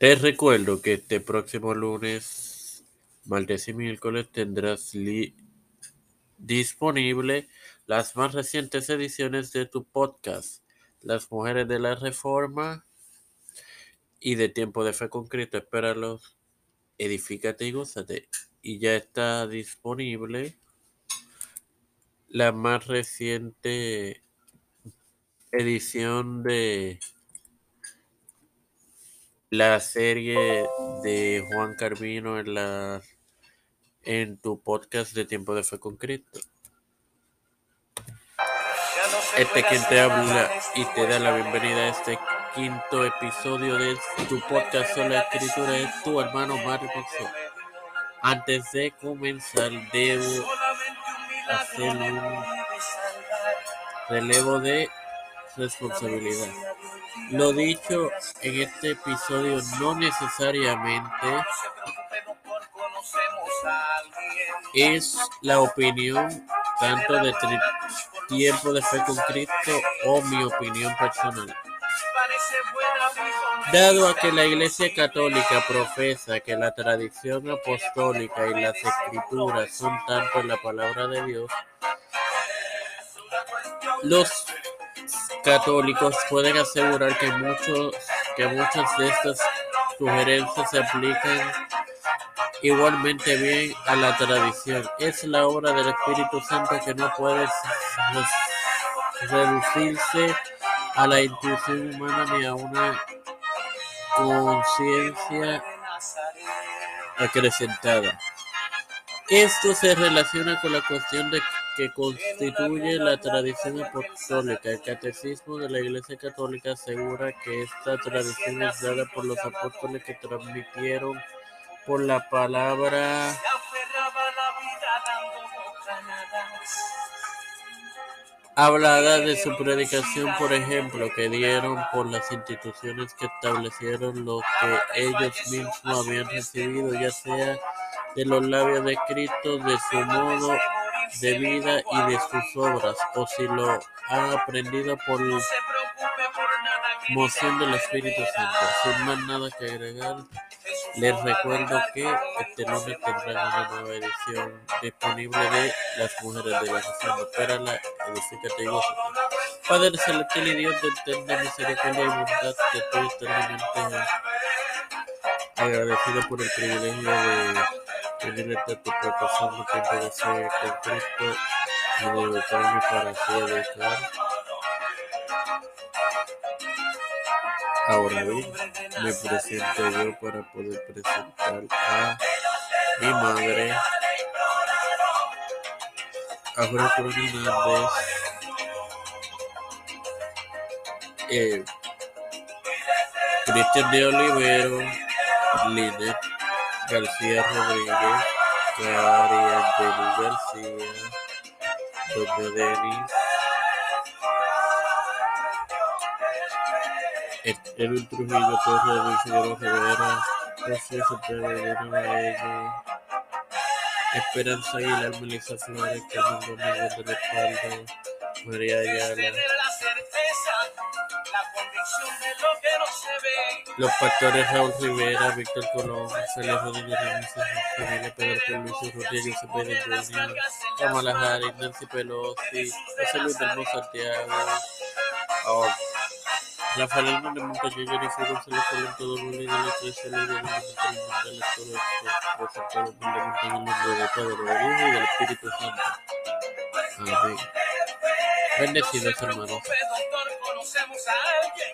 Te recuerdo que este próximo lunes, martes y miércoles tendrás disponible las más recientes ediciones de tu podcast, Las Mujeres de la Reforma y de Tiempo de Fe con Cristo. Espéralos, edifícate y gózate. Y ya está disponible la más reciente edición de la serie de Juan Carvino en la en tu podcast de Tiempo de Fe con Cristo. Este quien te habla y te da la bienvenida a este quinto episodio de tu podcast sobre la escritura es tu hermano Marcos. Antes de comenzar debo hacer un relevo de responsabilidad. Lo dicho en este episodio no necesariamente es la opinión tanto de tiempo de fe con Cristo o mi opinión personal. Dado a que la Iglesia Católica profesa que la tradición apostólica y las escrituras son tanto la palabra de Dios, los católicos pueden asegurar que, muchos, que muchas de estas sugerencias se aplican igualmente bien a la tradición. Es la obra del Espíritu Santo que no puede reducirse a la intuición humana ni a una conciencia acrecentada. Esto se relaciona con la cuestión de que constituye la tradición apostólica. El catecismo de la Iglesia Católica asegura que esta tradición es dada por los apóstoles que transmitieron por la palabra hablada de su predicación, por ejemplo, que dieron por las instituciones que establecieron lo que ellos mismos habían recibido, ya sea de los labios de Cristo, de su modo de vida y de sus obras, o si lo han aprendido por moción del Espíritu Santo. Sin más nada que agregar, les recuerdo que este lunes tendrán una nueva edición disponible de Las Mujeres de la Nación. Espérala, edifícate y gózate. Padre celestial y Dios de eterna misericordia y bondad, te estoy eternamente agradecido por el privilegio de tener esta tu proporción tiempo de ser con Cristo y de educarme para así educar. Ahora bien, me presento yo para poder presentar a mi madre, a Jorge Hernández, eh, Cristian de Olivero, Linet García Rodríguez, Cari Anthony García, Doña Denis, Edwin Trujillo Torres, Luis Figueroa Rivera, José Cepeda de Esperanza Aguilar, Melissa Flores, Carmen Gómez de la Espalda, María Ayala. Los pastores Raúl Rivera, Víctor Colón, Félix Rodríguez Ramírez, Familia Pedro Luis Rodríguez Jr., Kamala Harris, Nancy Pelosi, José Luis del Santiago, oh, Rafael Hernández Jennifer González Colón, todo el mundo la iglesia de Santo. Amén. Bendecidos hermanos. side.